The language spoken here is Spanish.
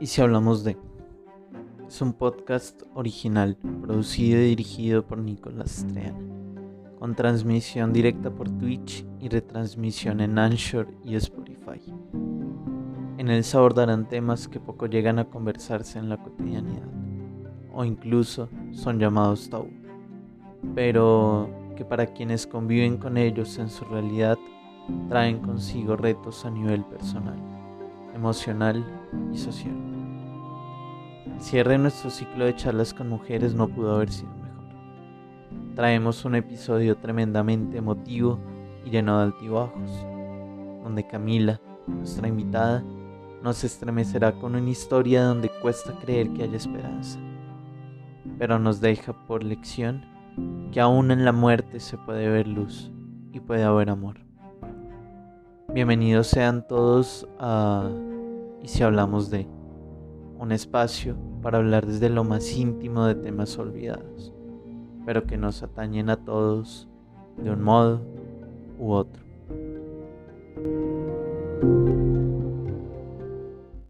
¿Y si hablamos de? Es un podcast original, producido y dirigido por Nicolás Streana, con transmisión directa por Twitch y retransmisión en Anchor y Spotify. En él se abordarán temas que poco llegan a conversarse en la cotidianidad, o incluso son llamados tabú, pero que para quienes conviven con ellos en su realidad traen consigo retos a nivel personal, emocional y social. El cierre de nuestro ciclo de charlas con mujeres no pudo haber sido mejor. Traemos un episodio tremendamente emotivo y lleno de altibajos, donde Camila, nuestra invitada, nos estremecerá con una historia donde cuesta creer que haya esperanza, pero nos deja por lección que aún en la muerte se puede ver luz y puede haber amor. Bienvenidos sean todos a Y si hablamos de un espacio para hablar desde lo más íntimo de temas olvidados, pero que nos atañen a todos de un modo u otro.